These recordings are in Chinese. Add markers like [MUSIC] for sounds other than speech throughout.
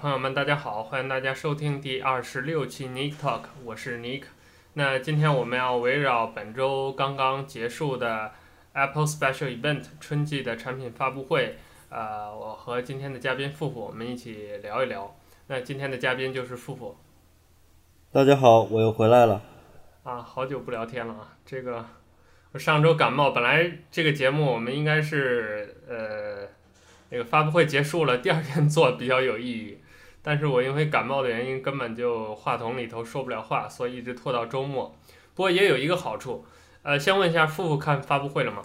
朋友们，大家好，欢迎大家收听第二十六期 Nick Talk，我是 Nick。那今天我们要围绕本周刚刚结束的 Apple Special Event 春季的产品发布会，呃，我和今天的嘉宾富富，我们一起聊一聊。那今天的嘉宾就是富富。大家好，我又回来了。啊，好久不聊天了啊！这个我上周感冒，本来这个节目我们应该是呃。那个发布会结束了，第二天做比较有意义，但是我因为感冒的原因，根本就话筒里头说不了话，所以一直拖到周末。不过也有一个好处，呃，先问一下富富看发布会了吗？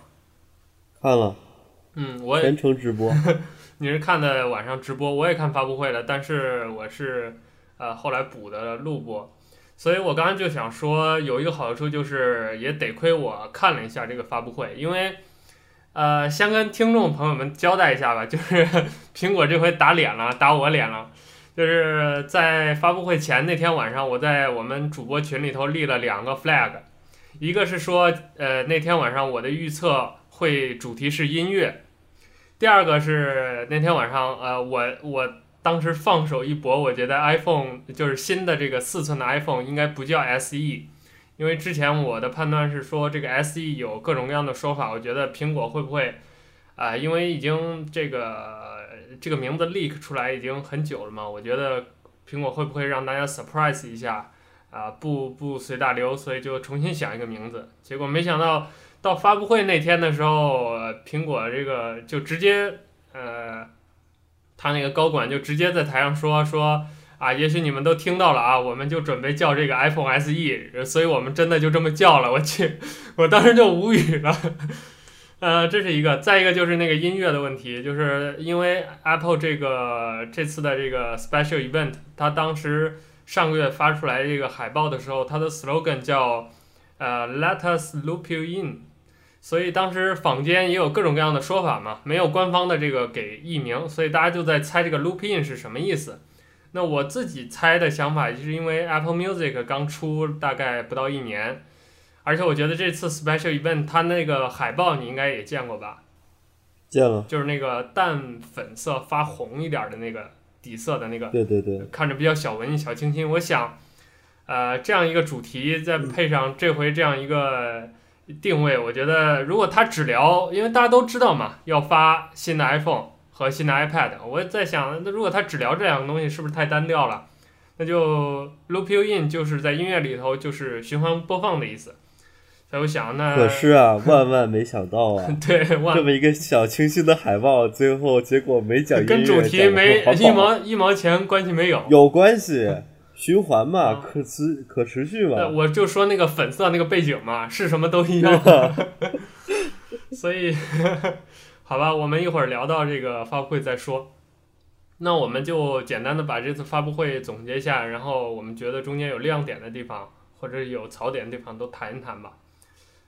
看了。嗯，我也全程直播。[LAUGHS] 你是看的晚上直播，我也看发布会了，但是我是呃后来补的录播，所以我刚刚就想说，有一个好处就是也得亏我看了一下这个发布会，因为。呃，先跟听众朋友们交代一下吧，就是 [LAUGHS] 苹果这回打脸了，打我脸了。就是在发布会前那天晚上，我在我们主播群里头立了两个 flag，一个是说，呃，那天晚上我的预测会主题是音乐，第二个是那天晚上，呃，我我当时放手一搏，我觉得 iPhone 就是新的这个四寸的 iPhone 应该不叫 SE。因为之前我的判断是说这个 SE 有各种各样的说法，我觉得苹果会不会啊、因为已经这个这个名字 leak 出来已经很久了嘛，我觉得苹果会不会让大家 surprise 一下啊？不不随大流，所以就重新想一个名字。结果没想到到发布会那天的时候，苹果这个就直接呃，他那个高管就直接在台上说说。啊，也许你们都听到了啊，我们就准备叫这个 iPhone SE，所以我们真的就这么叫了。我去，我当时就无语了。呃，这是一个，再一个就是那个音乐的问题，就是因为 Apple 这个这次的这个 Special Event，它当时上个月发出来这个海报的时候，它的 slogan 叫呃 Let us loop you in，所以当时坊间也有各种各样的说法嘛，没有官方的这个给译名，所以大家就在猜这个 loop in 是什么意思。那我自己猜的想法，就是因为 Apple Music 刚出大概不到一年，而且我觉得这次 Special Event 它那个海报你应该也见过吧？见了。就是那个淡粉色发红一点的那个底色的那个，对对对，看着比较小文艺、小清新。我想，呃，这样一个主题再配上这回这样一个定位，我觉得如果他只聊，因为大家都知道嘛，要发新的 iPhone。和新的 iPad，我在想，那如果他只聊这两个东西，是不是太单调了？那就 Loop You In 就是在音乐里头就是循环播放的意思。所以我想，那可是啊，万万没想到啊，[LAUGHS] 对，这么一个小清新的海报，最后结果没讲音乐，跟主题没一毛一毛钱关系没有。有关系，循环嘛，可持可持续嘛。我就说那个粉色那个背景嘛，是什么都一样。[LAUGHS] 所以。[LAUGHS] 好吧，我们一会儿聊到这个发布会再说。那我们就简单的把这次发布会总结一下，然后我们觉得中间有亮点的地方或者有槽点的地方都谈一谈吧。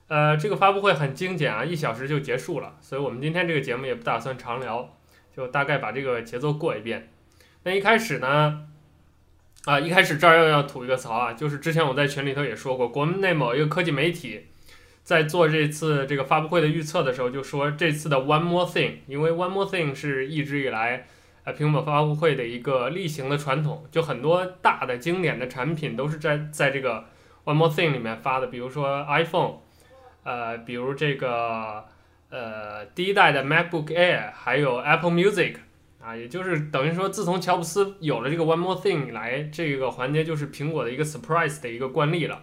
呃，这个发布会很精简啊，一小时就结束了，所以我们今天这个节目也不打算长聊，就大概把这个节奏过一遍。那一开始呢，啊，一开始这儿又要吐一个槽啊，就是之前我在群里头也说过，国内某一个科技媒体。在做这次这个发布会的预测的时候，就说这次的 One More Thing，因为 One More Thing 是一直以来呃苹果发布会的一个例行的传统，就很多大的经典的产品都是在在这个 One More Thing 里面发的，比如说 iPhone，呃，比如这个呃第一代的 MacBook Air，还有 Apple Music，啊，也就是等于说自从乔布斯有了这个 One More Thing 以来，这个环节就是苹果的一个 surprise 的一个惯例了，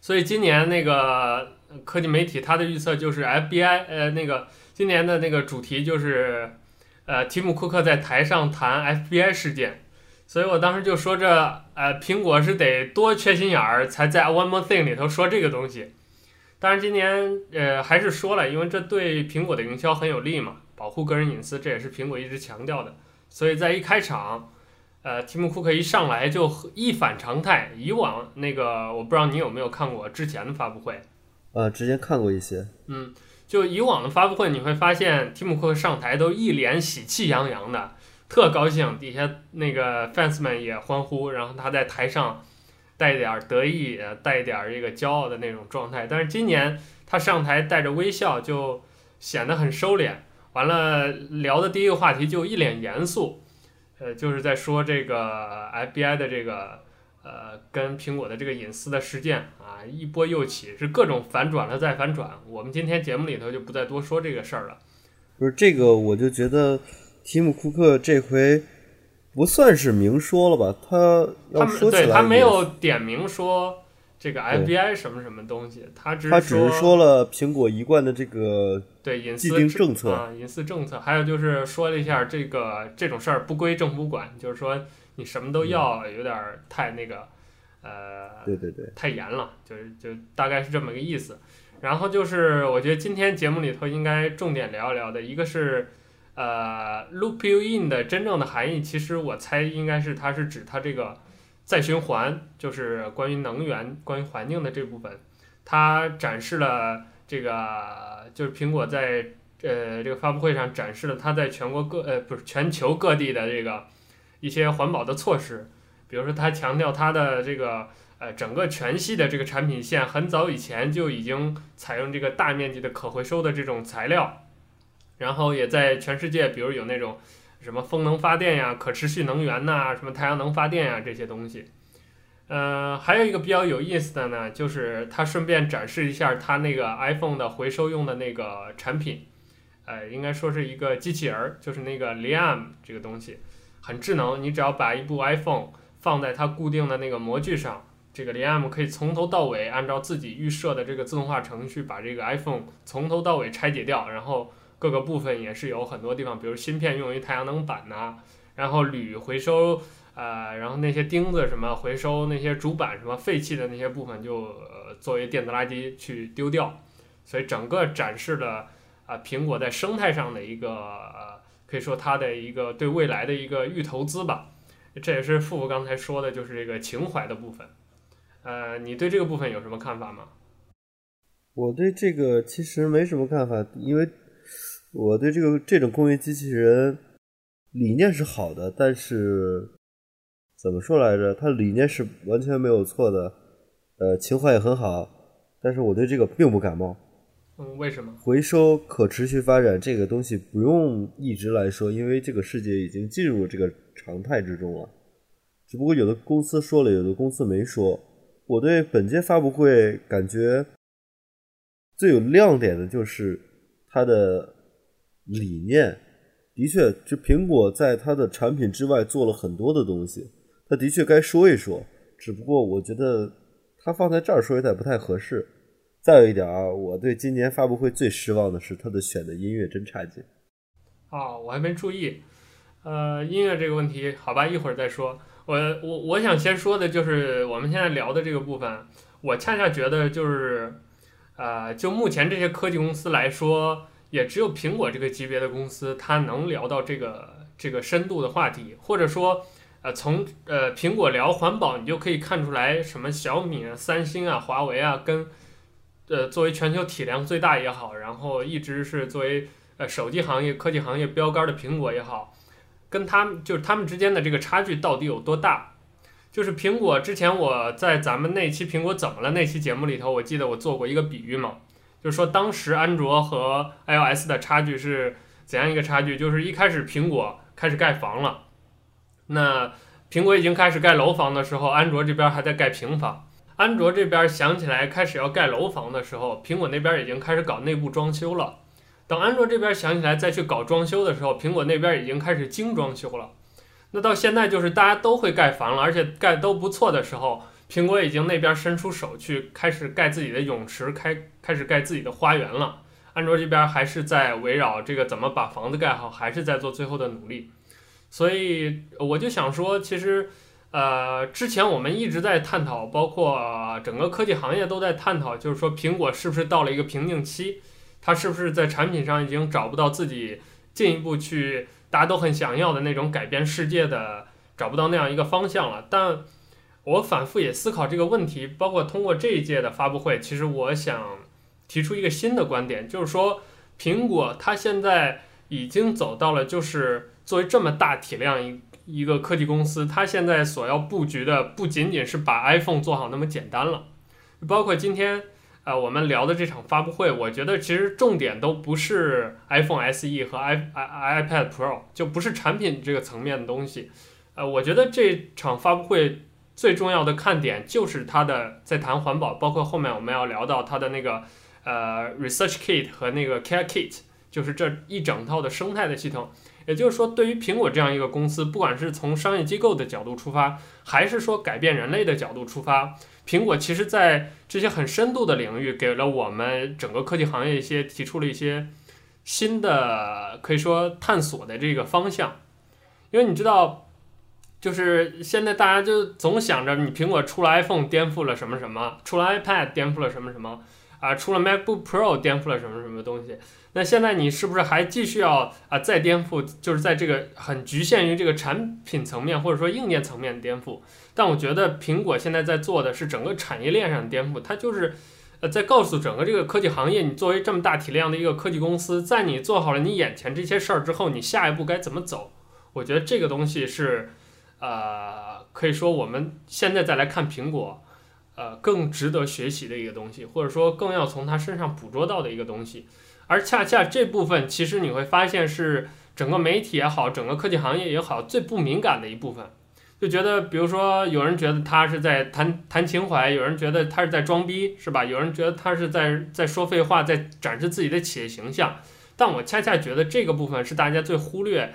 所以今年那个。科技媒体它的预测就是 FBI，呃，那个今年的那个主题就是，呃，提姆库克在台上谈 FBI 事件，所以我当时就说这，呃，苹果是得多缺心眼儿才在 One More Thing 里头说这个东西。当然今年呃还是说了，因为这对苹果的营销很有利嘛，保护个人隐私，这也是苹果一直强调的。所以在一开场，呃，提姆库克一上来就一反常态，以往那个我不知道你有没有看过之前的发布会。呃，之前看过一些。嗯，就以往的发布会，你会发现提姆库克上台都一脸喜气洋洋的，特高兴，底下那个 fans 们也欢呼，然后他在台上带一点得意，带一点这个骄傲的那种状态。但是今年他上台带着微笑，就显得很收敛。完了，聊的第一个话题就一脸严肃，呃，就是在说这个 FBI 的这个呃跟苹果的这个隐私的事件啊，一波又起，是各种反转了再反转。我们今天节目里头就不再多说这个事儿了。不是这个，我就觉得提姆·库克这回不算是明说了吧？他要说起来，对他没有点名说。这个 FBI 什么什么东西，他只他只是说了苹果一贯的这个对隐私政策啊，隐私政策，还有就是说了一下这个这种事儿不归政府管，就是说你什么都要，有点太那个，嗯、呃，对对对，太严了，就是就大概是这么个意思。然后就是我觉得今天节目里头应该重点聊一聊的一个是呃 Loop You In 的真正的含义，其实我猜应该是它是指它这个。再循环就是关于能源、关于环境的这部分，它展示了这个，就是苹果在呃这个发布会上展示了它在全国各呃不是全球各地的这个一些环保的措施，比如说它强调它的这个呃整个全系的这个产品线很早以前就已经采用这个大面积的可回收的这种材料，然后也在全世界，比如有那种。什么风能发电呀，可持续能源呐，什么太阳能发电呀，这些东西。呃，还有一个比较有意思的呢，就是他顺便展示一下他那个 iPhone 的回收用的那个产品，呃，应该说是一个机器人儿，就是那个 Liam 这个东西，很智能。你只要把一部 iPhone 放在它固定的那个模具上，这个 Liam 可以从头到尾按照自己预设的这个自动化程序，把这个 iPhone 从头到尾拆解掉，然后。各个部分也是有很多地方，比如芯片用于太阳能板呐、然后铝回收，呃，然后那些钉子什么回收，那些主板什么废弃的那些部分就作为电子垃圾去丢掉，所以整个展示了啊苹果在生态上的一个可以说它的一个对未来的一个预投资吧，这也是富富刚才说的就是这个情怀的部分，呃，你对这个部分有什么看法吗？我对这个其实没什么看法，因为。我对这个这种工业机器人理念是好的，但是怎么说来着？它理念是完全没有错的，呃，情怀也很好，但是我对这个并不感冒。嗯，为什么？回收可持续发展这个东西不用一直来说，因为这个世界已经进入这个常态之中了。只不过有的公司说了，有的公司没说。我对本届发布会感觉最有亮点的就是它的。理念的确，就苹果在它的产品之外做了很多的东西，它的确该说一说。只不过我觉得它放在这儿说有点不太合适。再有一点啊，我对今年发布会最失望的是它的选的音乐真差劲。哦，我还没注意。呃，音乐这个问题，好吧，一会儿再说。我我我想先说的就是我们现在聊的这个部分，我恰恰觉得就是，呃，就目前这些科技公司来说。也只有苹果这个级别的公司，它能聊到这个这个深度的话题，或者说，呃，从呃苹果聊环保，你就可以看出来，什么小米啊、三星啊、华为啊，跟呃作为全球体量最大也好，然后一直是作为呃手机行业、科技行业标杆的苹果也好，跟他们就是他们之间的这个差距到底有多大？就是苹果之前我在咱们那期《苹果怎么了》那期节目里头，我记得我做过一个比喻嘛。就是说，当时安卓和 iOS 的差距是怎样一个差距？就是一开始苹果开始盖房了，那苹果已经开始盖楼房的时候，安卓这边还在盖平房。安卓这边想起来开始要盖楼房的时候，苹果那边已经开始搞内部装修了。等安卓这边想起来再去搞装修的时候，苹果那边已经开始精装修了。那到现在就是大家都会盖房了，而且盖都不错的时候。苹果已经那边伸出手去，开始盖自己的泳池，开开始盖自己的花园了。安卓这边还是在围绕这个怎么把房子盖好，还是在做最后的努力。所以我就想说，其实，呃，之前我们一直在探讨，包括整个科技行业都在探讨，就是说苹果是不是到了一个瓶颈期，它是不是在产品上已经找不到自己进一步去大家都很想要的那种改变世界的，找不到那样一个方向了，但。我反复也思考这个问题，包括通过这一届的发布会，其实我想提出一个新的观点，就是说，苹果它现在已经走到了，就是作为这么大体量一一个科技公司，它现在所要布局的不仅仅是把 iPhone 做好那么简单了，包括今天呃，我们聊的这场发布会，我觉得其实重点都不是 iPhone SE 和 i iPad Pro，就不是产品这个层面的东西。呃，我觉得这场发布会最重要的看点就是它的在谈环保，包括后面我们要聊到它的那个呃 Research Kit 和那个 Care Kit，就是这一整套的生态的系统。也就是说，对于苹果这样一个公司，不管是从商业机构的角度出发，还是说改变人类的角度出发。苹果其实，在这些很深度的领域，给了我们整个科技行业一些提出了一些新的，可以说探索的这个方向。因为你知道，就是现在大家就总想着，你苹果出了 iPhone 颠覆了什么什么，出了 iPad 颠覆了什么什么。啊，出了 MacBook Pro 颠覆了什么什么东西？那现在你是不是还继续要啊再颠覆？就是在这个很局限于这个产品层面或者说硬件层面颠覆。但我觉得苹果现在在做的是整个产业链上的颠覆，它就是呃在告诉整个这个科技行业，你作为这么大体量的一个科技公司，在你做好了你眼前这些事儿之后，你下一步该怎么走？我觉得这个东西是呃可以说我们现在再来看苹果。呃，更值得学习的一个东西，或者说更要从它身上捕捉到的一个东西，而恰恰这部分，其实你会发现是整个媒体也好，整个科技行业也好，最不敏感的一部分，就觉得，比如说有人觉得他是在谈谈情怀，有人觉得他是在装逼，是吧？有人觉得他是在在说废话，在展示自己的企业形象，但我恰恰觉得这个部分是大家最忽略，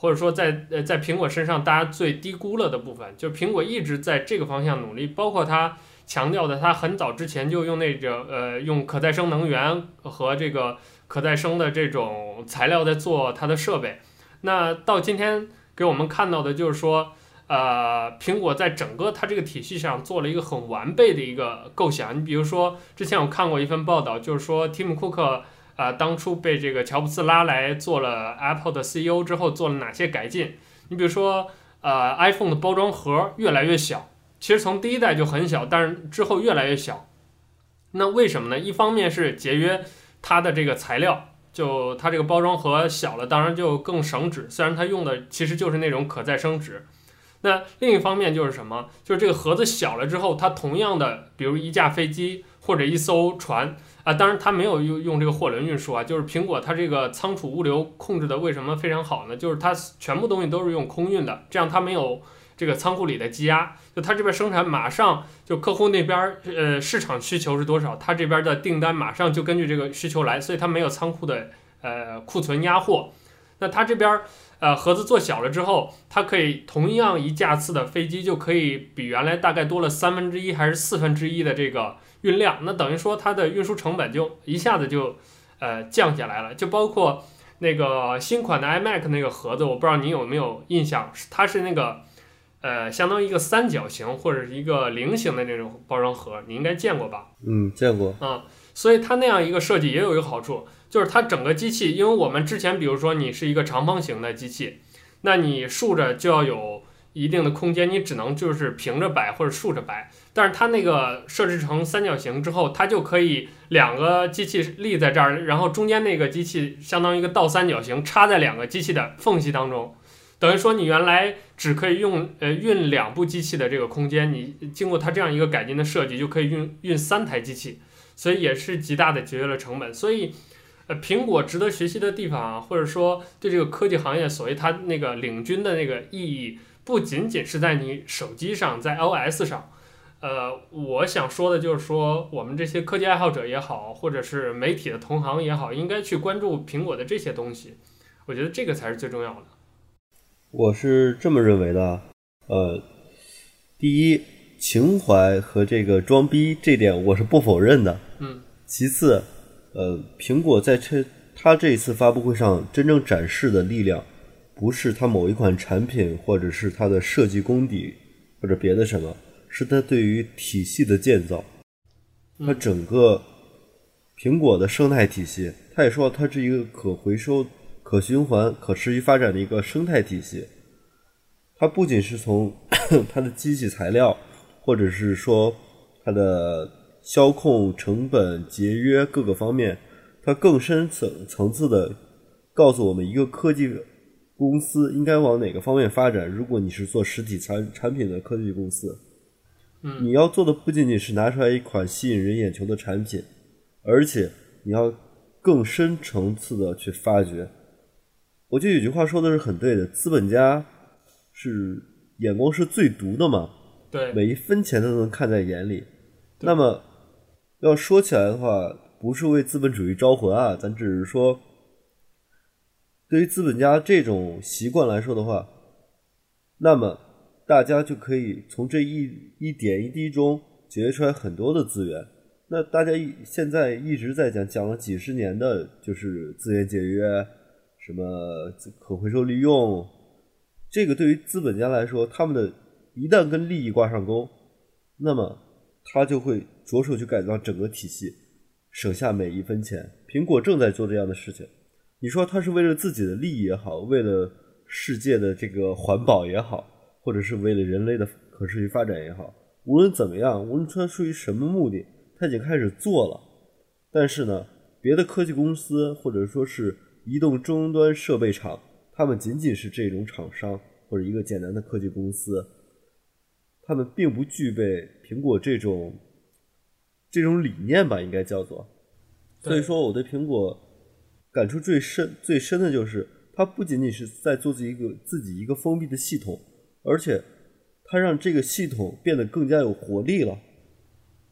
或者说在呃在苹果身上大家最低估了的部分，就是苹果一直在这个方向努力，包括它。强调的，他很早之前就用那个呃，用可再生能源和这个可再生的这种材料在做它的设备。那到今天给我们看到的就是说，呃，苹果在整个它这个体系上做了一个很完备的一个构想。你比如说，之前我看过一份报道，就是说，蒂姆·库克啊、呃，当初被这个乔布斯拉来做了 Apple 的 CEO 之后，做了哪些改进？你比如说，呃，iPhone 的包装盒越来越小。其实从第一代就很小，但是之后越来越小。那为什么呢？一方面是节约它的这个材料，就它这个包装盒小了，当然就更省纸。虽然它用的其实就是那种可再生纸。那另一方面就是什么？就是这个盒子小了之后，它同样的，比如一架飞机或者一艘船啊，当然它没有用用这个货轮运输啊。就是苹果它这个仓储物流控制的为什么非常好呢？就是它全部东西都是用空运的，这样它没有。这个仓库里的积压，就它这边生产马上就客户那边呃市场需求是多少，它这边的订单马上就根据这个需求来，所以它没有仓库的呃库存压货。那它这边呃盒子做小了之后，它可以同样一架次的飞机就可以比原来大概多了三分之一还是四分之一的这个运量，那等于说它的运输成本就一下子就呃降下来了，就包括那个新款的 iMac 那个盒子，我不知道你有没有印象，它是那个。呃，相当于一个三角形或者是一个菱形的那种包装盒，你应该见过吧？嗯，见过。啊，所以它那样一个设计也有一个好处，就是它整个机器，因为我们之前比如说你是一个长方形的机器，那你竖着就要有一定的空间，你只能就是平着摆或者竖着摆。但是它那个设置成三角形之后，它就可以两个机器立在这儿，然后中间那个机器相当于一个倒三角形插在两个机器的缝隙当中。等于说，你原来只可以用呃运两部机器的这个空间，你经过它这样一个改进的设计，就可以运运三台机器，所以也是极大的节约了成本。所以，呃，苹果值得学习的地方啊，或者说对这个科技行业所谓它那个领军的那个意义，不仅仅是在你手机上，在 iOS 上。呃，我想说的就是说，我们这些科技爱好者也好，或者是媒体的同行也好，应该去关注苹果的这些东西。我觉得这个才是最重要的。我是这么认为的，呃，第一，情怀和这个装逼这点我是不否认的。嗯。其次，呃，苹果在这它这一次发布会上真正展示的力量，不是它某一款产品，或者是它的设计功底，或者别的什么，是它对于体系的建造。它整个苹果的生态体系，它也说它是一个可回收。可循环、可持续发展的一个生态体系，它不仅是从 [COUGHS] 它的机器材料，或者是说它的消控成本、节约各个方面，它更深层层次的告诉我们，一个科技公司应该往哪个方面发展。如果你是做实体产产品的科技公司，嗯，你要做的不仅仅是拿出来一款吸引人眼球的产品，而且你要更深层次的去发掘。我觉得有句话说的是很对的，资本家是眼光是最毒的嘛，对，每一分钱都能看在眼里。那么要说起来的话，不是为资本主义招魂啊，咱只是说，对于资本家这种习惯来说的话，那么。大家就可以从这一一点一滴中节约出来很多的资源。那大家一现在一直在讲，讲了几十年的，就是资源节约，什么可回收利用。这个对于资本家来说，他们的一旦跟利益挂上钩，那么他就会着手去改造整个体系，省下每一分钱。苹果正在做这样的事情。你说他是为了自己的利益也好，为了世界的这个环保也好。或者是为了人类的可持续发展也好，无论怎么样，无论它出于什么目的，它已经开始做了。但是呢，别的科技公司或者说是移动终端设备厂，他们仅仅是这种厂商或者一个简单的科技公司，他们并不具备苹果这种这种理念吧，应该叫做。所以说，我对苹果感触最深最深的就是，它不仅仅是在做自己一个自己一个封闭的系统。而且，它让这个系统变得更加有活力了。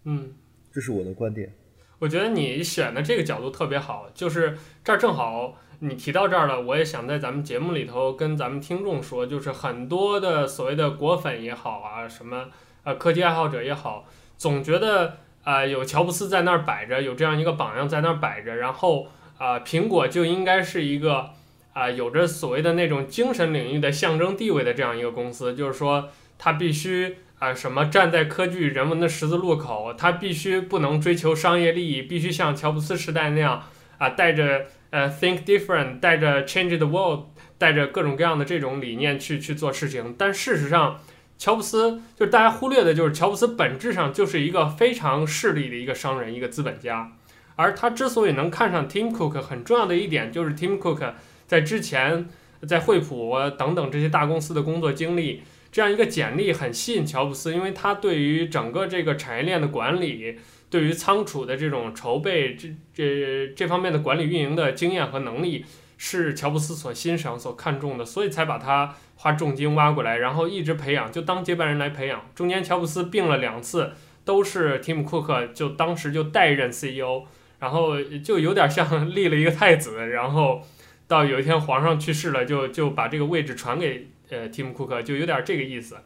嗯，这是我的观点。我觉得你选的这个角度特别好，就是这儿正好你提到这儿了，我也想在咱们节目里头跟咱们听众说，就是很多的所谓的果粉也好啊，什么呃科技爱好者也好，总觉得啊、有乔布斯在那儿摆着，有这样一个榜样在那儿摆着，然后啊、苹果就应该是一个。啊，有着所谓的那种精神领域的象征地位的这样一个公司，就是说，它必须啊什么站在科技人文的十字路口，它必须不能追求商业利益，必须像乔布斯时代那样啊，带着呃 think different，带着 change the world，带着各种各样的这种理念去去做事情。但事实上，乔布斯就是大家忽略的，就是乔布斯本质上就是一个非常势利的一个商人，一个资本家。而他之所以能看上 Tim Cook，很重要的一点就是 Tim Cook。在之前，在惠普等等这些大公司的工作经历，这样一个简历很吸引乔布斯，因为他对于整个这个产业链的管理，对于仓储的这种筹备，这这这方面的管理运营的经验和能力，是乔布斯所欣赏、所看重的，所以才把他花重金挖过来，然后一直培养，就当接班人来培养。中间乔布斯病了两次，都是提姆·库克就当时就代任 CEO，然后就有点像立了一个太子，然后。到有一天皇上去世了，就就把这个位置传给呃提姆库克，就有点这个意思。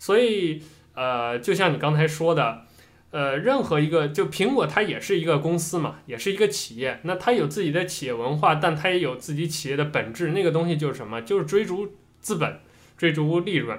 所以呃，就像你刚才说的，呃，任何一个就苹果它也是一个公司嘛，也是一个企业，那它有自己的企业文化，但它也有自己企业的本质，那个东西就是什么？就是追逐资本，追逐利润。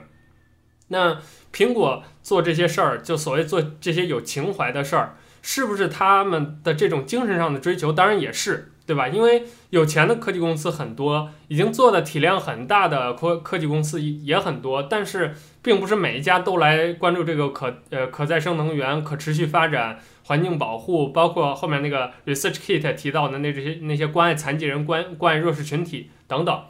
那苹果做这些事儿，就所谓做这些有情怀的事儿，是不是他们的这种精神上的追求？当然也是。对吧？因为有钱的科技公司很多，已经做的体量很大的科科技公司也很多，但是并不是每一家都来关注这个可呃可再生能源、可持续发展、环境保护，包括后面那个 ResearchKit 提到的那这些那些关爱残疾人、关关爱弱势群体等等，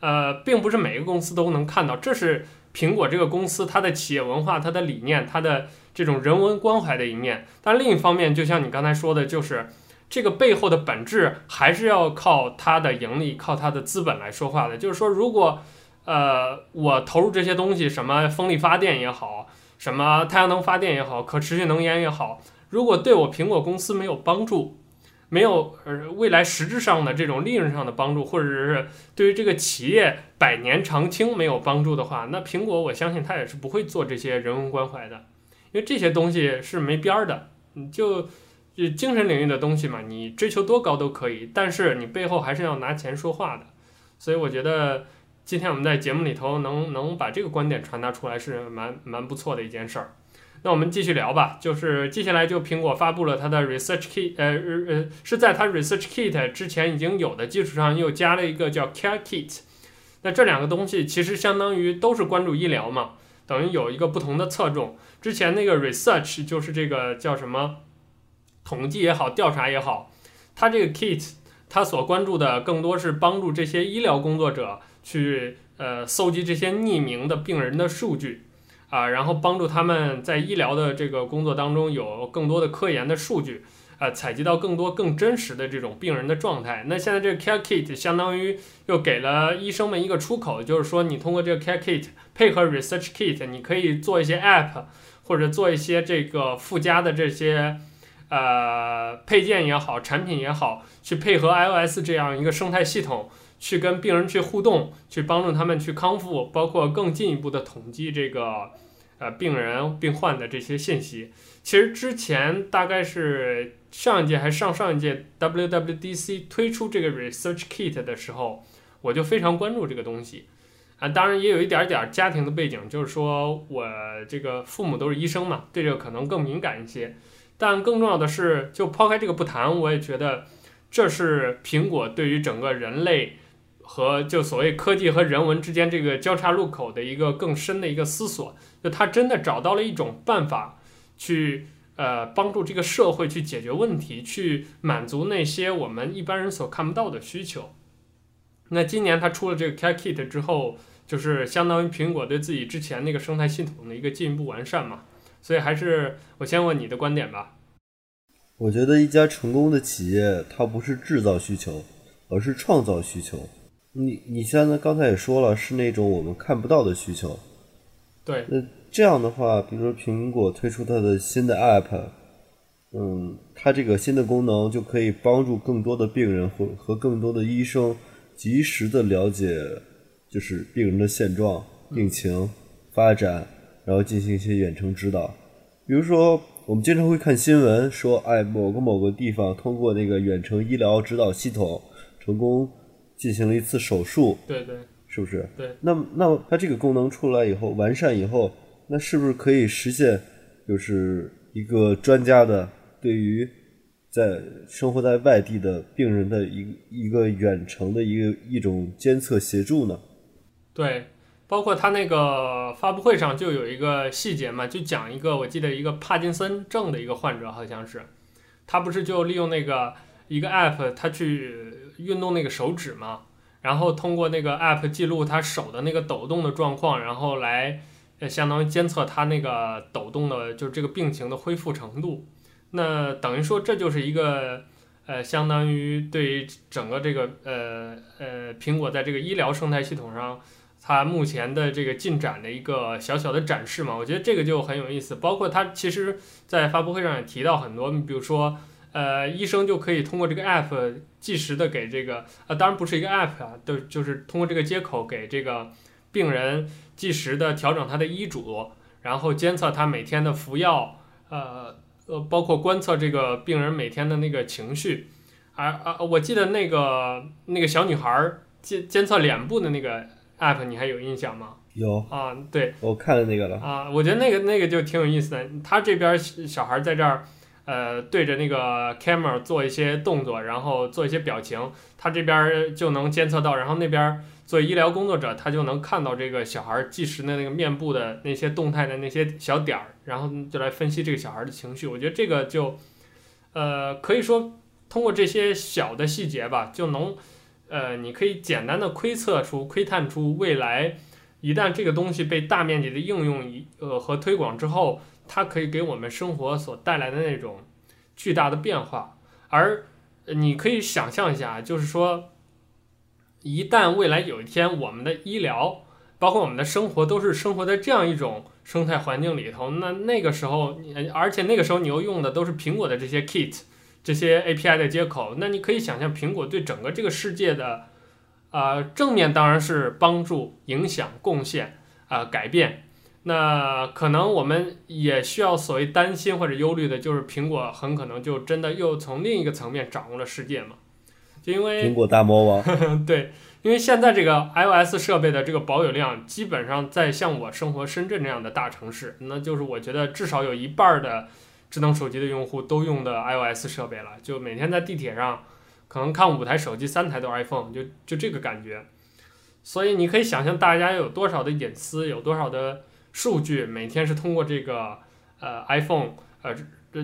呃，并不是每个公司都能看到。这是苹果这个公司它的企业文化、它的理念、它的这种人文关怀的一面。但另一方面，就像你刚才说的，就是。这个背后的本质还是要靠它的盈利，靠它的资本来说话的。就是说，如果，呃，我投入这些东西，什么风力发电也好，什么太阳能发电也好，可持续能源也好，如果对我苹果公司没有帮助，没有呃未来实质上的这种利润上的帮助，或者是对于这个企业百年长青没有帮助的话，那苹果我相信它也是不会做这些人文关怀的，因为这些东西是没边儿的，你就。就精神领域的东西嘛，你追求多高都可以，但是你背后还是要拿钱说话的。所以我觉得今天我们在节目里头能能把这个观点传达出来是蛮蛮不错的一件事儿。那我们继续聊吧，就是接下来就苹果发布了它的 Research Kit，呃呃是在它 Research Kit 之前已经有的基础上又加了一个叫 Care Kit。那这两个东西其实相当于都是关注医疗嘛，等于有一个不同的侧重。之前那个 Research 就是这个叫什么？统计也好，调查也好，它这个 kit 它所关注的更多是帮助这些医疗工作者去呃搜集这些匿名的病人的数据，啊、啊，然后帮助他们在医疗的这个工作当中有更多的科研的数据，呃，采集到更多更真实的这种病人的状态。那现在这个 Care Kit 相当于又给了医生们一个出口，就是说你通过这个 Care Kit 配合 Research Kit，你可以做一些 App 或者做一些这个附加的这些呃配件也好，产品也好，去配合 iOS 这样一个生态系统。去跟病人去互动，去帮助他们去康复，包括更进一步的统计这个呃病人病患的这些信息。其实之前大概是上一届还是上上一届 WWDC 推出这个 Research Kit 的时候，我就非常关注这个东西啊。当然也有一点点家庭的背景，就是说我这个父母都是医生嘛，对这个可能更敏感一些。但更重要的是，就抛开这个不谈，我也觉得这是苹果对于整个人类。和就所谓科技和人文之间这个交叉路口的一个更深的一个思索，就他真的找到了一种办法，去呃帮助这个社会去解决问题，去满足那些我们一般人所看不到的需求。那今年他出了这个 Car Kit 之后，就是相当于苹果对自己之前那个生态系统的一个进一步完善嘛。所以还是我先问你的观点吧。我觉得一家成功的企业，它不是制造需求，而是创造需求。你你现在刚才也说了，是那种我们看不到的需求。对。那这样的话，比如说苹果推出它的新的 App，嗯，它这个新的功能就可以帮助更多的病人和和更多的医生及时的了解，就是病人的现状、病情发展，然后进行一些远程指导。比如说，我们经常会看新闻说，哎，某个某个地方通过那个远程医疗指导系统成功。进行了一次手术，对对，是不是？对。那那它这个功能出来以后，完善以后，那是不是可以实现，就是一个专家的对于在生活在外地的病人的一一个远程的一个一种监测协助呢？对，包括他那个发布会上就有一个细节嘛，就讲一个我记得一个帕金森症的一个患者，好像是，他不是就利用那个一个 app，他去。运动那个手指嘛，然后通过那个 app 记录他手的那个抖动的状况，然后来相当于监测他那个抖动的，就是这个病情的恢复程度。那等于说这就是一个呃，相当于对于整个这个呃呃苹果在这个医疗生态系统上，它目前的这个进展的一个小小的展示嘛。我觉得这个就很有意思。包括他其实在发布会上也提到很多，你比如说。呃，医生就可以通过这个 app 即时的给这个，呃，当然不是一个 app 啊，都就是通过这个接口给这个病人即时的调整他的医嘱，然后监测他每天的服药，呃呃，包括观测这个病人每天的那个情绪，而啊，我记得那个那个小女孩监监测脸部的那个 app，你还有印象吗？有啊，对，我看了那个了啊，我觉得那个那个就挺有意思的，他这边小孩在这儿。呃，对着那个 camera 做一些动作，然后做一些表情，他这边就能监测到，然后那边作为医疗工作者，他就能看到这个小孩即时的那个面部的那些动态的那些小点儿，然后就来分析这个小孩的情绪。我觉得这个就，呃，可以说通过这些小的细节吧，就能，呃，你可以简单的窥测出、窥探出未来，一旦这个东西被大面积的应用一呃和推广之后。它可以给我们生活所带来的那种巨大的变化，而你可以想象一下，就是说，一旦未来有一天我们的医疗，包括我们的生活，都是生活在这样一种生态环境里头，那那个时候，而且那个时候你又用的都是苹果的这些 kit，这些 API 的接口，那你可以想象苹果对整个这个世界的，啊、呃，正面当然是帮助、影响、贡献啊、呃，改变。那可能我们也需要所谓担心或者忧虑的，就是苹果很可能就真的又从另一个层面掌握了世界嘛？就因为苹果大魔王，[LAUGHS] 对，因为现在这个 iOS 设备的这个保有量，基本上在像我生活深圳这样的大城市，那就是我觉得至少有一半的智能手机的用户都用的 iOS 设备了，就每天在地铁上，可能看五台手机，三台都是 iPhone，就就这个感觉。所以你可以想象大家有多少的隐私，有多少的。数据每天是通过这个呃 iPhone 呃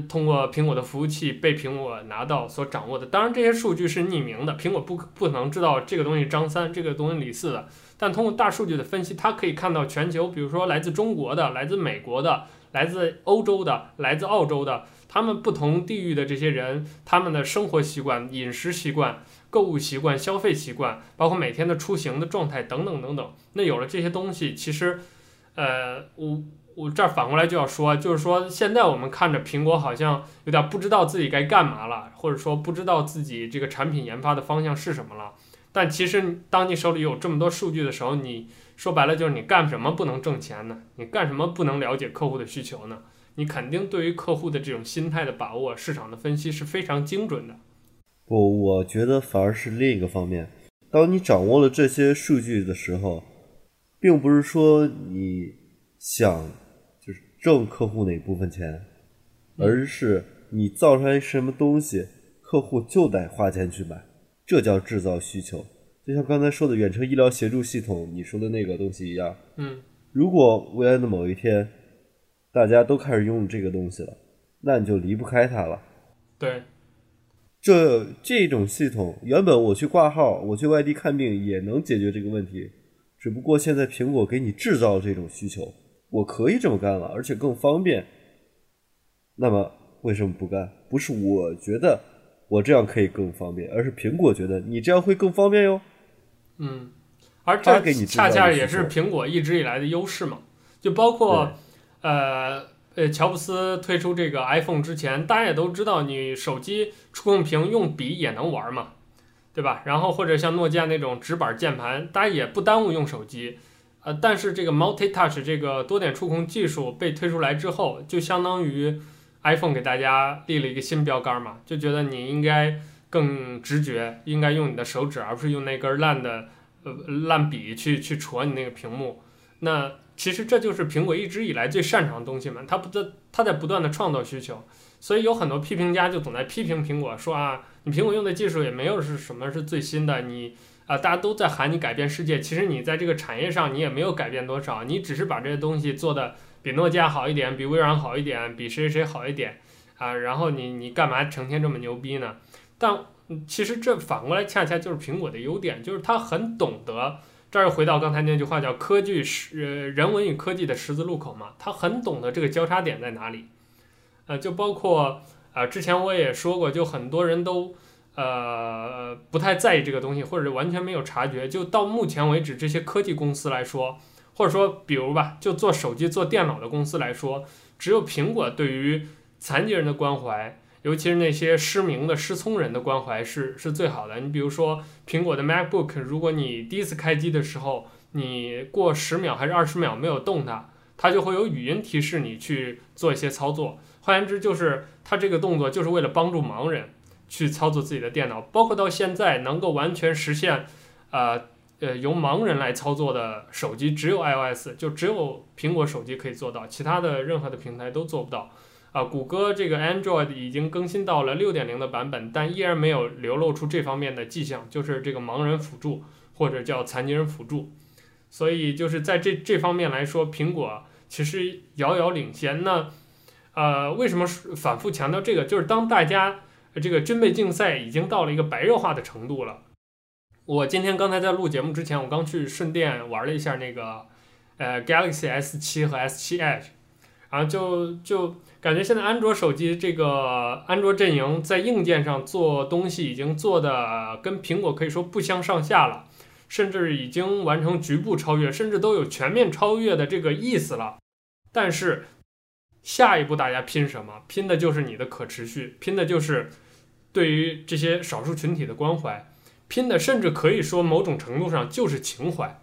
通过苹果的服务器被苹果拿到所掌握的。当然，这些数据是匿名的，苹果不不能知道这个东西张三，这个东西李四的。但通过大数据的分析，它可以看到全球，比如说来自中国的、来自美国的、来自欧洲的、来自澳洲的，他们不同地域的这些人，他们的生活习惯、饮食习惯、购物习惯、消费习惯，包括每天的出行的状态等等等等。那有了这些东西，其实，呃，我我这儿反过来就要说，就是说现在我们看着苹果好像有点不知道自己该干嘛了，或者说不知道自己这个产品研发的方向是什么了。但其实，当你手里有这么多数据的时候，你说白了就是你干什么不能挣钱呢？你干什么不能了解客户的需求呢？你肯定对于客户的这种心态的把握、市场的分析是非常精准的。不，我觉得反而是另一个方面。当你掌握了这些数据的时候，并不是说你想就是挣客户哪部分钱，而是你造出来什么东西，客户就得花钱去买。这叫制造需求，就像刚才说的远程医疗协助系统，你说的那个东西一样。嗯，如果未来的某一天，大家都开始用这个东西了，那你就离不开它了。对，这这种系统原本我去挂号，我去外地看病也能解决这个问题，只不过现在苹果给你制造这种需求，我可以这么干了，而且更方便。那么为什么不干？不是我觉得。我这样可以更方便，而是苹果觉得你这样会更方便哟。嗯，而这恰恰也是苹果一直以来的优势嘛。就包括，呃呃，乔布斯推出这个 iPhone 之前，大家也都知道，你手机触控屏用笔也能玩嘛，对吧？然后或者像诺基亚那种直板键盘，大家也不耽误用手机。呃，但是这个 Multi Touch 这个多点触控技术被推出来之后，就相当于。iPhone 给大家立了一个新标杆嘛，就觉得你应该更直觉，应该用你的手指，而不是用那根烂的呃烂笔去去戳你那个屏幕。那其实这就是苹果一直以来最擅长的东西嘛，它不在它在不断的创造需求，所以有很多批评家就总在批评苹果，说啊，你苹果用的技术也没有是什么是最新的，你啊大家都在喊你改变世界，其实你在这个产业上你也没有改变多少，你只是把这些东西做的。比诺基亚好一点，比微软好一点，比谁谁谁好一点啊？然后你你干嘛成天这么牛逼呢？但其实这反过来恰恰就是苹果的优点，就是它很懂得。这儿回到刚才那句话，叫科技是人文与科技的十字路口嘛。它很懂得这个交叉点在哪里。呃，就包括呃，之前我也说过，就很多人都呃不太在意这个东西，或者完全没有察觉。就到目前为止，这些科技公司来说。或者说，比如吧，就做手机、做电脑的公司来说，只有苹果对于残疾人的关怀，尤其是那些失明的失聪人的关怀是是最好的。你比如说，苹果的 MacBook，如果你第一次开机的时候，你过十秒还是二十秒没有动它，它就会有语音提示你去做一些操作。换言之，就是它这个动作就是为了帮助盲人去操作自己的电脑。包括到现在能够完全实现，呃。呃，由盲人来操作的手机只有 iOS，就只有苹果手机可以做到，其他的任何的平台都做不到。啊，谷歌这个 Android 已经更新到了六点零的版本，但依然没有流露出这方面的迹象，就是这个盲人辅助或者叫残疾人辅助。所以就是在这这方面来说，苹果其实遥遥领先。那呃，为什么反复强调这个？就是当大家这个军备竞赛已经到了一个白热化的程度了。我今天刚才在录节目之前，我刚去顺便玩了一下那个，呃，Galaxy S 七和 S 七 Edge，然后就就感觉现在安卓手机这个安卓阵营在硬件上做东西已经做的跟苹果可以说不相上下了，甚至已经完成局部超越，甚至都有全面超越的这个意思了。但是下一步大家拼什么？拼的就是你的可持续，拼的就是对于这些少数群体的关怀。拼的甚至可以说某种程度上就是情怀，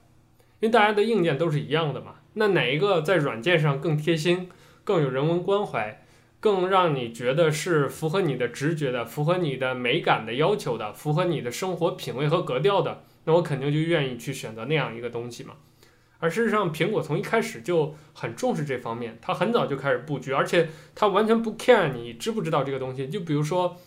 因为大家的硬件都是一样的嘛。那哪一个在软件上更贴心、更有人文关怀、更让你觉得是符合你的直觉的、符合你的美感的要求的、符合你的生活品味和格调的，那我肯定就愿意去选择那样一个东西嘛。而事实上，苹果从一开始就很重视这方面，它很早就开始布局，而且它完全不 care 你知不知道这个东西。就比如说，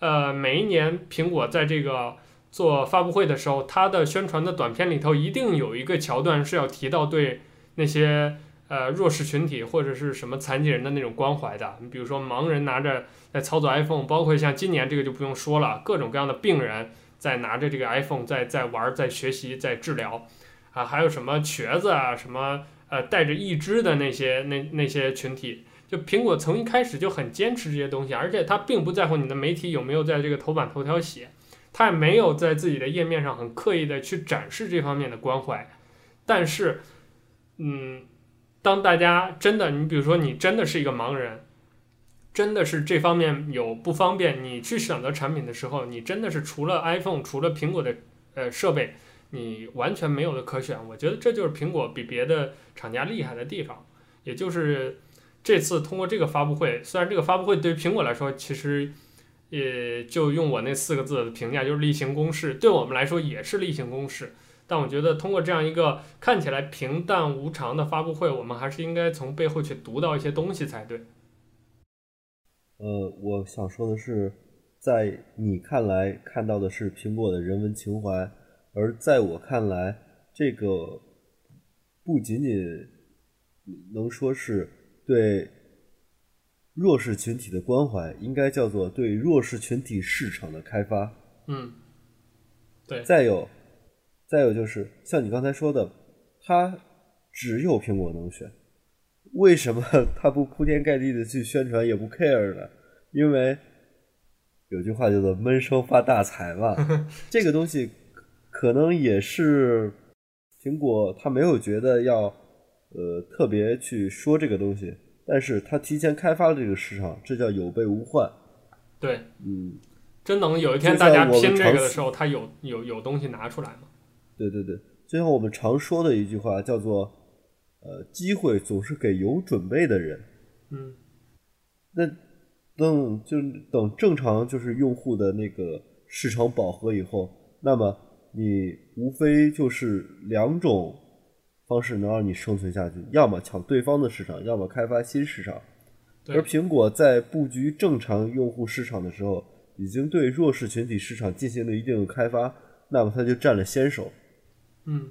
呃，每一年苹果在这个做发布会的时候，他的宣传的短片里头一定有一个桥段是要提到对那些呃弱势群体或者是什么残疾人的那种关怀的。你比如说盲人拿着在操作 iPhone，包括像今年这个就不用说了，各种各样的病人在拿着这个 iPhone 在在玩、在学习、在治疗啊，还有什么瘸子啊，什么呃带着义肢的那些那那些群体。就苹果从一开始就很坚持这些东西，而且它并不在乎你的媒体有没有在这个头版头条写，他也没有在自己的页面上很刻意的去展示这方面的关怀。但是，嗯，当大家真的，你比如说你真的是一个盲人，真的是这方面有不方便，你去选择产品的时候，你真的是除了 iPhone，除了苹果的呃设备，你完全没有的可选。我觉得这就是苹果比别的厂家厉害的地方，也就是。这次通过这个发布会，虽然这个发布会对于苹果来说，其实也就用我那四个字的评价，就是例行公事。对我们来说也是例行公事。但我觉得通过这样一个看起来平淡无常的发布会，我们还是应该从背后去读到一些东西才对。呃，我想说的是，在你看来看到的是苹果的人文情怀，而在我看来，这个不仅仅能说是。对弱势群体的关怀，应该叫做对弱势群体市场的开发。嗯，对。再有，再有就是像你刚才说的，它只有苹果能选，为什么它不铺天盖地的去宣传，也不 care 呢？因为有句话叫做“闷声发大财”嘛。[LAUGHS] 这个东西可能也是苹果，他没有觉得要。呃，特别去说这个东西，但是他提前开发了这个市场，这叫有备无患。对，嗯，真能有一天大家拼这个的时候，他有有有东西拿出来吗？对对对，就像我们常说的一句话，叫做呃，机会总是给有准备的人。嗯，那等就等正常就是用户的那个市场饱和以后，那么你无非就是两种。方式能让你生存下去，要么抢对方的市场，要么开发新市场。而苹果在布局正常用户市场的时候，已经对弱势群体市场进行了一定的开发，那么它就占了先手。嗯，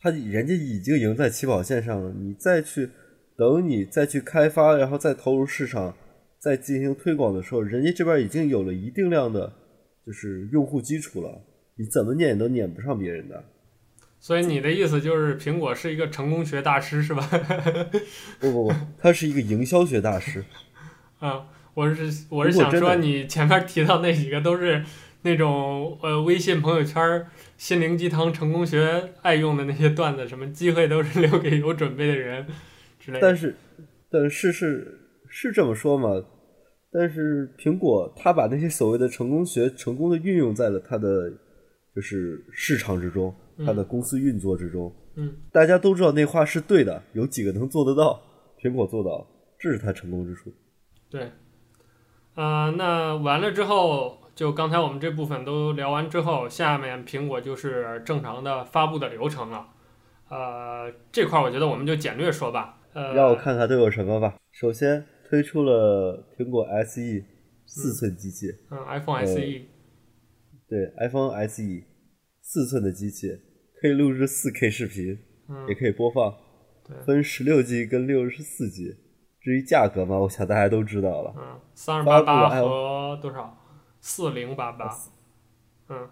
他人家已经赢在起跑线上了，你再去等你再去开发，然后再投入市场，再进行推广的时候，人家这边已经有了一定量的，就是用户基础了，你怎么撵都撵不上别人的。所以你的意思就是苹果是一个成功学大师是吧？[LAUGHS] 不不不，他是一个营销学大师。[LAUGHS] 啊，我是我是想说，你前面提到那几个都是那种呃微信朋友圈心灵鸡汤、成功学爱用的那些段子，什么机会都是留给有准备的人之类的。但是，但是是是这么说嘛？但是苹果他把那些所谓的成功学成功的运用在了他的就是市场之中。他的公司运作之中，嗯，大家都知道那话是对的，有几个能做得到？[LAUGHS] 苹果做到，这是他成功之处。对，啊、呃，那完了之后，就刚才我们这部分都聊完之后，下面苹果就是正常的发布的流程了。呃，这块我觉得我们就简略说吧。呃，让我看看都有什么吧。首先推出了苹果 SE 四寸机器，嗯，嗯，iPhone SE，呃、对，iPhone SE。四寸的机器可以录制四 K 视频，嗯，也可以播放，分十六 G 跟六十四 G。至于价格嘛，我想大家都知道了，嗯，三二八八和多少？四零八八，嗯，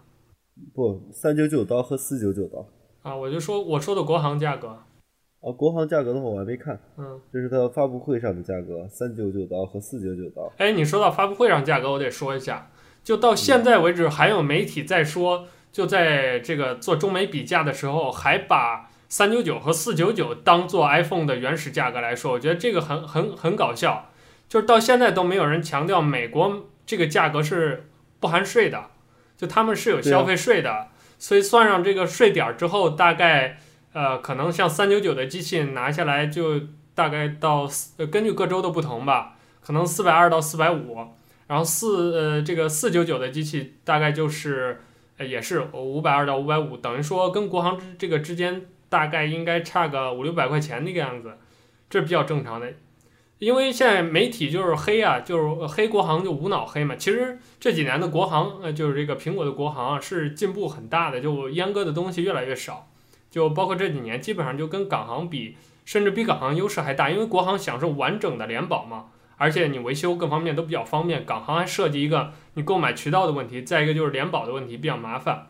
不，三九九刀和四九九刀。啊，我就说我说的国行价格。啊，国行价格的话我还没看，嗯，这是它发布会上的价格，三九九刀和四九九刀。哎，你说到发布会上价格，我得说一下，就到现在为止，还有媒体在说。就在这个做中美比价的时候，还把三九九和四九九当做 iPhone 的原始价格来说，我觉得这个很很很搞笑。就是到现在都没有人强调美国这个价格是不含税的，就他们是有消费税的，所以算上这个税点之后，大概呃可能像三九九的机器拿下来就大概到根据各州的不同吧，可能四百二到四百五，然后四呃这个四九九的机器大概就是。也是五百二到五百五，等于说跟国行之这个之间大概应该差个五六百块钱那个样子，这是比较正常的。因为现在媒体就是黑啊，就是黑国行就无脑黑嘛。其实这几年的国行，呃，就是这个苹果的国行啊，是进步很大的，就阉割的东西越来越少。就包括这几年，基本上就跟港行比，甚至比港行优势还大，因为国行享受完整的联保嘛，而且你维修各方面都比较方便。港行还涉及一个你购买渠道的问题，再一个就是联保的问题比较麻烦。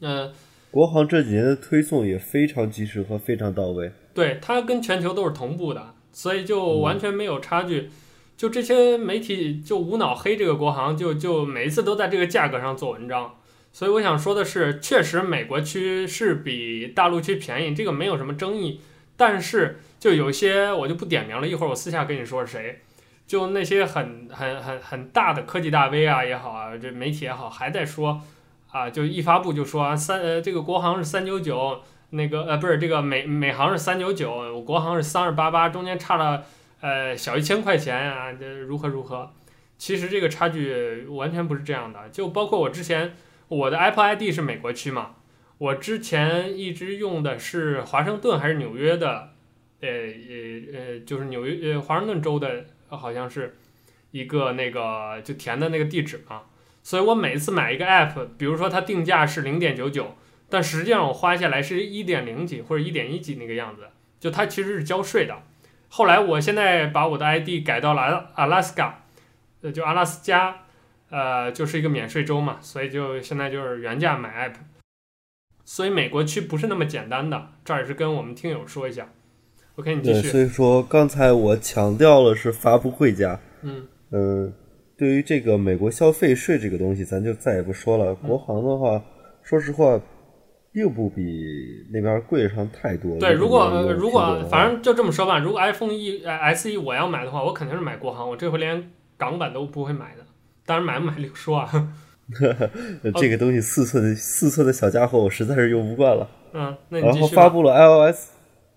嗯、呃，国行这几年的推送也非常及时和非常到位，对，它跟全球都是同步的，所以就完全没有差距。嗯、就这些媒体就无脑黑这个国行，就就每一次都在这个价格上做文章。所以我想说的是，确实美国区是比大陆区便宜，这个没有什么争议。但是就有些我就不点名了，一会儿我私下跟你说是谁。就那些很很很很大的科技大 V 啊也好啊，这媒体也好，还在说啊，就一发布就说啊三呃这个国行是三九九，那个呃不是这个美美行是三九九，国行是三二八八，中间差了呃小一千块钱啊，这如何如何？其实这个差距完全不是这样的，就包括我之前。我的 Apple ID 是美国区嘛？我之前一直用的是华盛顿还是纽约的？呃呃呃，就是纽约呃华盛顿州的，好像是一个那个就填的那个地址嘛。所以我每次买一个 App，比如说它定价是零点九九，但实际上我花下来是一点零几或者一点一几那个样子，就它其实是交税的。后来我现在把我的 ID 改到了阿拉斯加，呃，就阿拉斯加。呃，就是一个免税州嘛，所以就现在就是原价买 app，所以美国区不是那么简单的，这儿也是跟我们听友说一下。OK，你继续。对，所以说刚才我强调了是发布会价。嗯。嗯、呃，对于这个美国消费税这个东西，咱就再也不说了。国行的话，嗯、说实话，并不比那边贵上太多。对，如果如果反正就这么说吧，如果 iPhone 一 SE 我要买的话，我肯定是买国行，我这回连港版都不会买的。当然买不买另说啊。[LAUGHS] 这个东西四寸的四寸的小家伙，我实在是用不惯了。嗯，那你。然后发布了 iOS，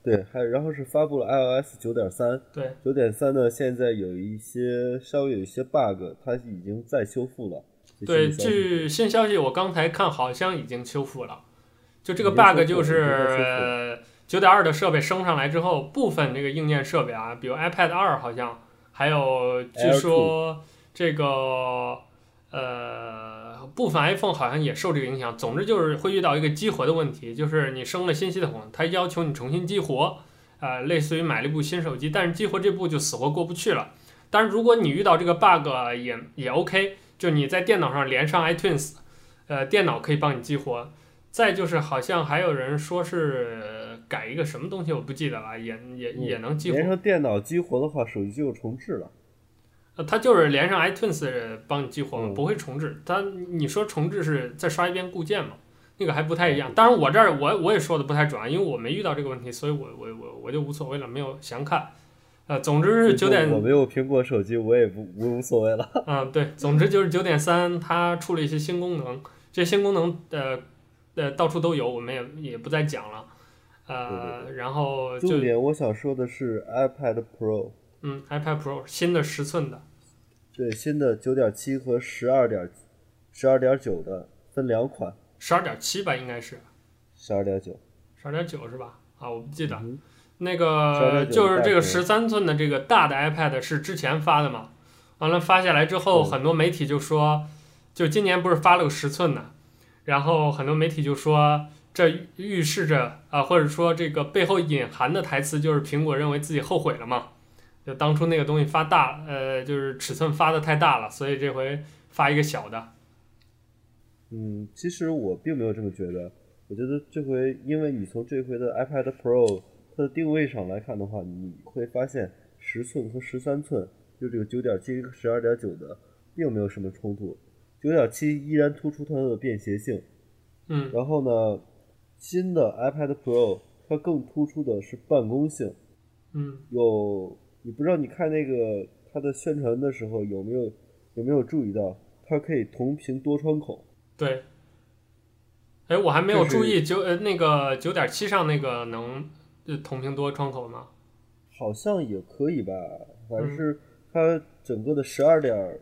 对，还然后是发布了 iOS 九点三。对，九点三呢，现在有一些稍微有一些 bug，它已经在修复了。对，据新消息，我刚才看好像已经修复了。就这个 bug 就是九点二的设备升上来之后，部分这个硬件设备啊，比如 iPad 二好像，还有据说。这个呃，部分 iPhone 好像也受这个影响。总之就是会遇到一个激活的问题，就是你升了新系统，它要求你重新激活，呃，类似于买了一部新手机，但是激活这步就死活过不去了。但是如果你遇到这个 bug 也也 OK，就你在电脑上连上 iTunes，呃，电脑可以帮你激活。再就是好像还有人说是改一个什么东西，我不记得了，也也也能激活。连上电脑激活的话，手机就重置了。呃，它就是连上 iTunes 帮你激活嘛，不会重置。它你说重置是再刷一遍固件嘛？那个还不太一样。当然我这儿我我也说的不太准，因为我没遇到这个问题，所以我我我我就无所谓了，没有详看。呃，总之是九点。我没有苹果手机，我也不无无所谓了。嗯，对，总之就是九点三，它出了一些新功能，这些新功能呃呃到处都有，我们也也不再讲了。呃，对对对，然后重点我想说的是 iPad Pro。嗯，iPad Pro 新的十寸的，对，新的九点七和十二点十二点九的分两款，十二点七吧，应该是，十二点九，十二点九是吧？啊，我不记得，嗯、那个就是这个十三寸的这个大的 iPad 是之前发的嘛？完了发下来之后，很多媒体就说，就今年不是发了个十寸的，然后很多媒体就说，这预示着啊，或者说这个背后隐含的台词就是苹果认为自己后悔了嘛？就当初那个东西发大，呃，就是尺寸发的太大了，所以这回发一个小的。嗯，其实我并没有这么觉得。我觉得这回，因为你从这回的 iPad Pro 它的定位上来看的话，你会发现十寸和十三寸，就这个九点七和十二点九的，并没有什么冲突。九点七依然突出它的便携性。嗯。然后呢，新的 iPad Pro 它更突出的是办公性。嗯。有。你不知道你看那个它的宣传的时候有没有有没有注意到它可以同屏多窗口？对。哎，我还没有注意九呃那个九点七上那个能同屏多窗口吗？好像也可以吧，反正是它整个的十二点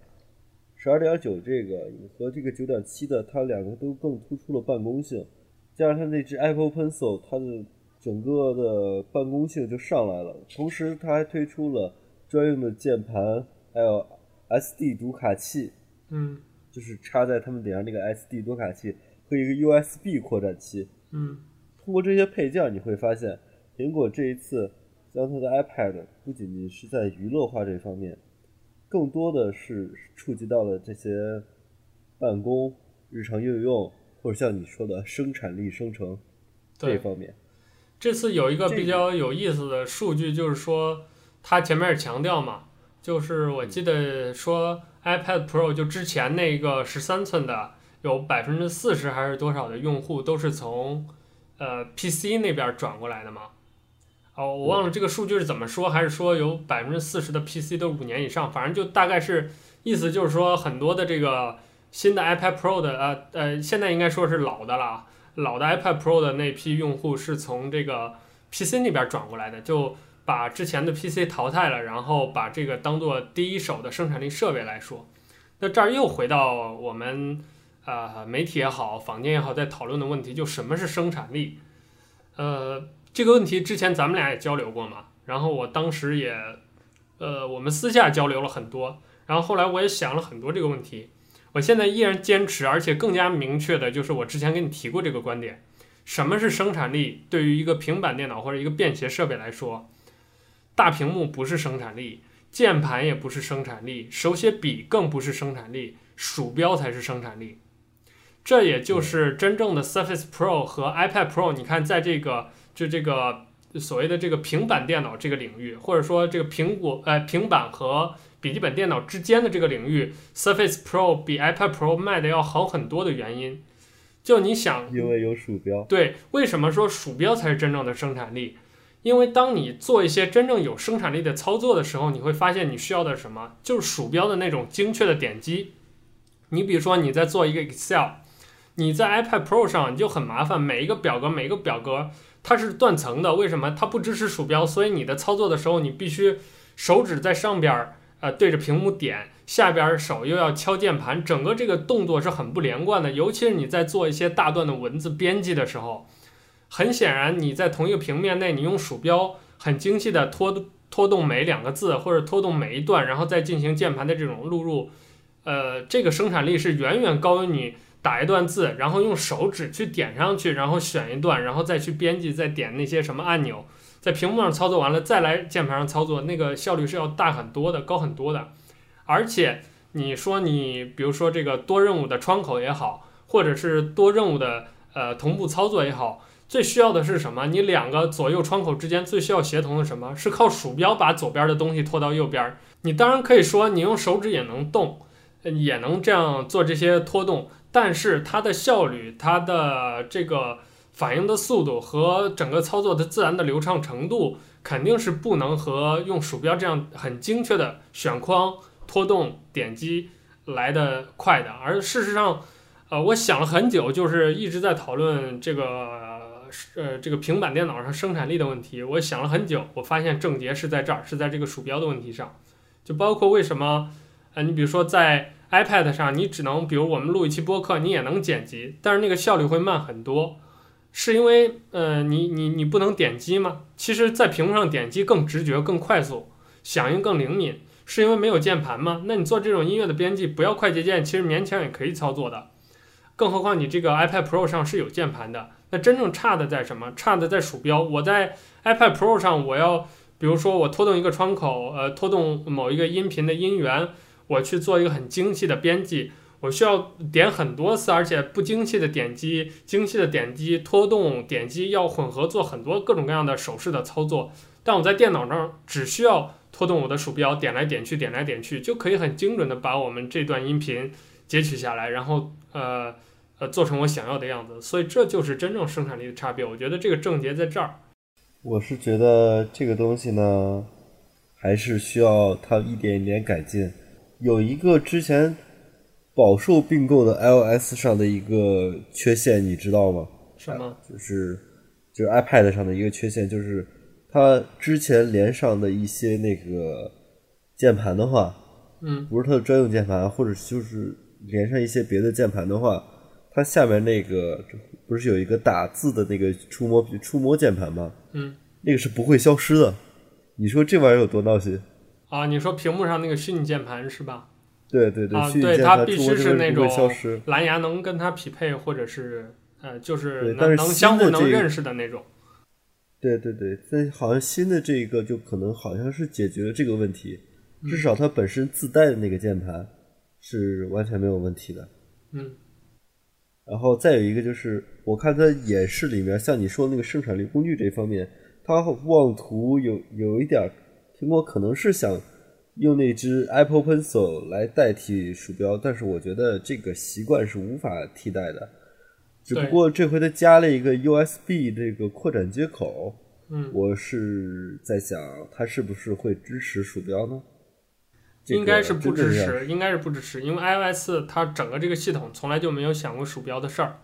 十二点九这个和这个九点七的，它两个都更突出了办公性，加上它那只 Apple Pencil，它的。整个的办公性就上来了，同时它还推出了专用的键盘，还有 SD 读卡器，嗯，就是插在他们顶上那个 SD 读卡器和一个 USB 扩展器，嗯，通过这些配件，你会发现苹果这一次将它的 iPad 不仅仅是在娱乐化这方面，更多的是触及到了这些办公、日常应用，或者像你说的生产力生成这方面。这次有一个比较有意思的数据，就是说，它前面也强调嘛，就是我记得说 iPad Pro 就之前那个十三寸的，有百分之四十还是多少的用户都是从呃 PC 那边转过来的嘛。哦，我忘了这个数据是怎么说，还是说有百分之四十的 PC 都是五年以上，反正就大概是意思就是说，很多的这个新的 iPad Pro 的呃呃，现在应该说是老的了，老的 iPad Pro 的那批用户是从这个 PC 那边转过来的，就把之前的 PC 淘汰了，然后把这个当做第一手的生产力设备来说。那这儿又回到我们呃媒体也好，坊间也好，在讨论的问题，就什么是生产力？呃。这个问题之前咱们俩也交流过嘛，然后我当时也，呃，我们私下交流了很多，然后后来我也想了很多这个问题，我现在依然坚持，而且更加明确的就是我之前跟你提过这个观点，什么是生产力？对于一个平板电脑或者一个便携设备来说，大屏幕不是生产力，键盘也不是生产力，手写笔更不是生产力，鼠标才是生产力。这也就是真正的 Surface Pro 和 iPad Pro，你看在这个。就这个所谓的这个平板电脑这个领域，或者说这个苹果呃平板和笔记本电脑之间的这个领域，Surface Pro 比 iPad Pro 卖的要好很多的原因，就你想，因为有鼠标。对，为什么说鼠标才是真正的生产力？因为当你做一些真正有生产力的操作的时候，你会发现你需要的是什么？就是鼠标的那种精确的点击。你比如说你在做一个 Excel，你在 iPad Pro 上你就很麻烦，每一个表格每一个表格。它是断层的，为什么？它不支持鼠标，所以你的操作的时候，你必须手指在上边，呃，对着屏幕点，下边手又要敲键盘，整个这个动作是很不连贯的。尤其是你在做一些大段的文字编辑的时候，很显然你在同一个平面内，你用鼠标很精细的拖拖动每两个字，或者拖动每一段，然后再进行键盘的这种录入，呃，这个生产力是远远高于你。打一段字，然后用手指去点上去，然后选一段，然后再去编辑，再点那些什么按钮，在屏幕上操作完了，再来键盘上操作，那个效率是要大很多的，高很多的。而且你说你，比如说这个多任务的窗口也好，或者是多任务的呃同步操作也好，最需要的是什么？你两个左右窗口之间最需要协同的什么？是靠鼠标把左边的东西拖到右边。你当然可以说你用手指也能动，也能这样做这些拖动。但是它的效率、它的这个反应的速度和整个操作的自然的流畅程度，肯定是不能和用鼠标这样很精确的选框、拖动、点击来得快的。而事实上，呃，我想了很久，就是一直在讨论这个呃这个平板电脑上生产力的问题。我想了很久，我发现症结是在这儿，是在这个鼠标的问题上。就包括为什么，呃，你比如说在 iPad 上，你只能，比如我们录一期播客，你也能剪辑，但是那个效率会慢很多，是因为，呃，你你你不能点击吗？其实，在屏幕上点击更直觉、更快速，响应更灵敏，是因为没有键盘吗？那你做这种音乐的编辑，不要快捷键，其实勉强也可以操作的。更何况你这个 iPad Pro 上是有键盘的，那真正差的在什么？差的在鼠标。我在 iPad Pro 上，我要，比如说我拖动一个窗口，呃，拖动某一个音频的音源。我去做一个很精细的编辑，我需要点很多次，而且不精细的点击、精细的点击、拖动、点击要混合做很多各种各样的手势的操作。但我在电脑上只需要拖动我的鼠标，点来点去，点来点去，就可以很精准的把我们这段音频截取下来，然后呃呃做成我想要的样子。所以这就是真正生产力的差别。我觉得这个症结在这儿。我是觉得这个东西呢，还是需要它一点一点改进。有一个之前饱受并购的 iOS 上的一个缺陷，你知道吗？什么？就是就是 iPad 上的一个缺陷，就是它之前连上的一些那个键盘的话，嗯，不是它的专用键盘，或者就是连上一些别的键盘的话，它下面那个不是有一个打字的那个触摸触摸键盘吗？嗯，那个是不会消失的。你说这玩意儿有多闹心？啊，你说屏幕上那个虚拟键盘是吧？对对对，啊，对，它必须是那种蓝牙能跟它匹配，或者是呃，就是能能相互能认识的那种。对对对，但好像新的这一个就可能好像是解决了这个问题，至少它本身自带的那个键盘是完全没有问题的。嗯。然后再有一个就是，我看它演示里面，像你说的那个生产力工具这方面，它妄图有有一点，苹果可能是想用那只 Apple Pencil 来代替鼠标，但是我觉得这个习惯是无法替代的。只不过这回它加了一个 USB 这个扩展接口，嗯，我是在想它是不是会支持鼠标呢？应该是不支持，应该是不支持，因为 iOS 它整个这个系统从来就没有想过鼠标的事儿。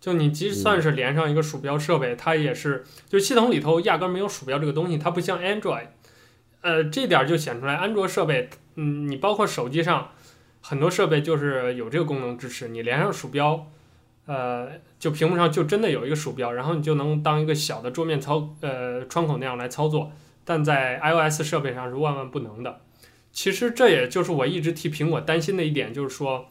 就你即算是连上一个鼠标设备，它也是就系统里头压根没有鼠标这个东西，它不像 Android，呃，这点就显出来安卓设备，嗯，你包括手机上很多设备就是有这个功能支持，你连上鼠标。呃，就屏幕上就真的有一个鼠标，然后你就能当一个小的桌面操呃窗口那样来操作，但在 iOS 设备上是万万不能的。其实这也就是我一直替苹果担心的一点，就是说，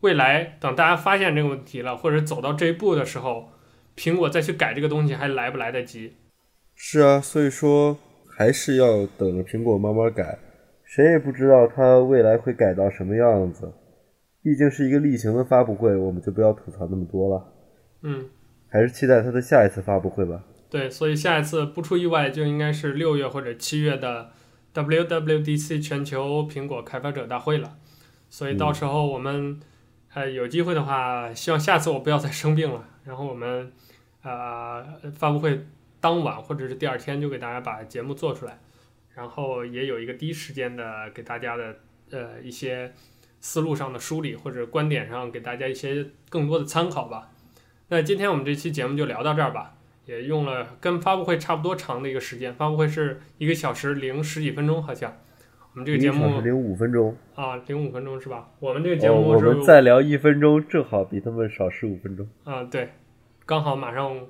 未来等大家发现这个问题了，或者走到这一步的时候，苹果再去改这个东西还来不来得及？是啊，所以说还是要等着苹果慢慢改，谁也不知道它未来会改到什么样子。毕竟是一个例行的发布会，我们就不要吐槽那么多了。嗯，还是期待它的下一次发布会吧。对，所以下一次不出意外就应该是六月或者七月的 WWDC 全球苹果开发者大会了。所以到时候我们、嗯、呃有机会的话，希望下次我不要再生病了。然后我们呃发布会当晚或者是第二天就给大家把节目做出来，然后也有一个第一时间的给大家的呃一些。思路上的梳理或者观点上给大家一些更多的参考吧。那今天我们这期节目就聊到这儿吧，也用了跟发布会差不多长的一个时间，发布会是一个小时零十几分钟，好像我们这个节目零五分钟啊，零五分钟是吧？我们这个节目是、哦、我们再聊一分钟，正好比他们少十五分钟啊，对，刚好马上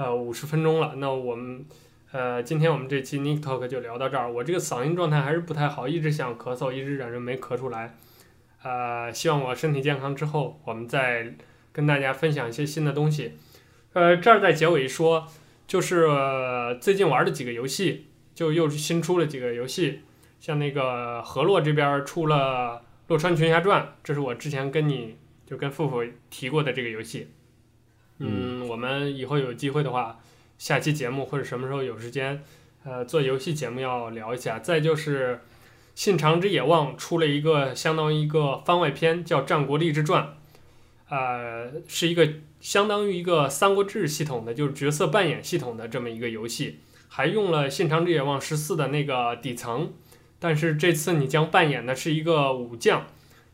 呃五十分钟了。那我们呃今天我们这期 Nick Talk 就聊到这儿。我这个嗓音状态还是不太好，一直想咳嗽，一直忍着没咳出来。呃，希望我身体健康之后，我们再跟大家分享一些新的东西。呃，这儿在结尾说，就是、最近玩的几个游戏，就又新出了几个游戏，像那个河洛这边出了《洛川群侠传》，这是我之前跟你就跟富富提过的这个游戏。嗯，我们以后有机会的话，下期节目或者什么时候有时间，呃，做游戏节目要聊一下。再就是。信长之野望出了一个相当于一个番外篇，叫《战国励志传》，呃，是一个相当于一个三国志系统的，就是角色扮演系统的这么一个游戏，还用了信长之野望十四的那个底层，但是这次你将扮演的是一个武将，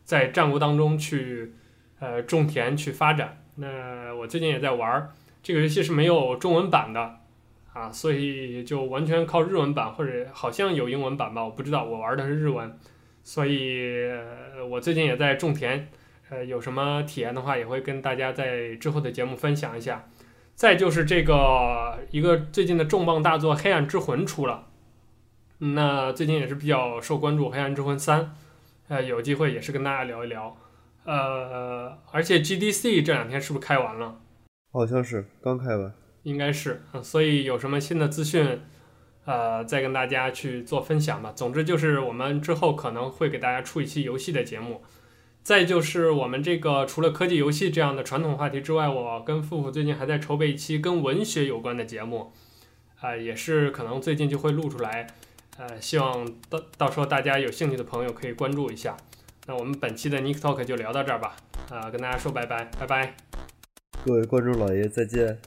在战国当中去呃种田去发展。那我最近也在玩这个游戏，是没有中文版的。啊，所以就完全靠日文版，或者好像有英文版吧，我不知道，我玩的是日文，所以我最近也在种田，呃，有什么体验的话，也会跟大家在之后的节目分享一下。再就是这个一个最近的重磅大作《黑暗之魂》出了，那最近也是比较受关注，《黑暗之魂三》，呃，有机会也是跟大家聊一聊，呃，而且 GDC 这两天是不是开完了？好像是刚开完。应该是，所以有什么新的资讯，呃，再跟大家去做分享吧。总之就是我们之后可能会给大家出一期游戏的节目。再就是我们这个除了科技游戏这样的传统话题之外，我跟富富最近还在筹备一期跟文学有关的节目，啊、呃，也是可能最近就会录出来，呃，希望到到时候大家有兴趣的朋友可以关注一下。那我们本期的 Nick Talk 就聊到这儿吧，啊、跟大家说拜拜，拜拜，各位观众老爷再见。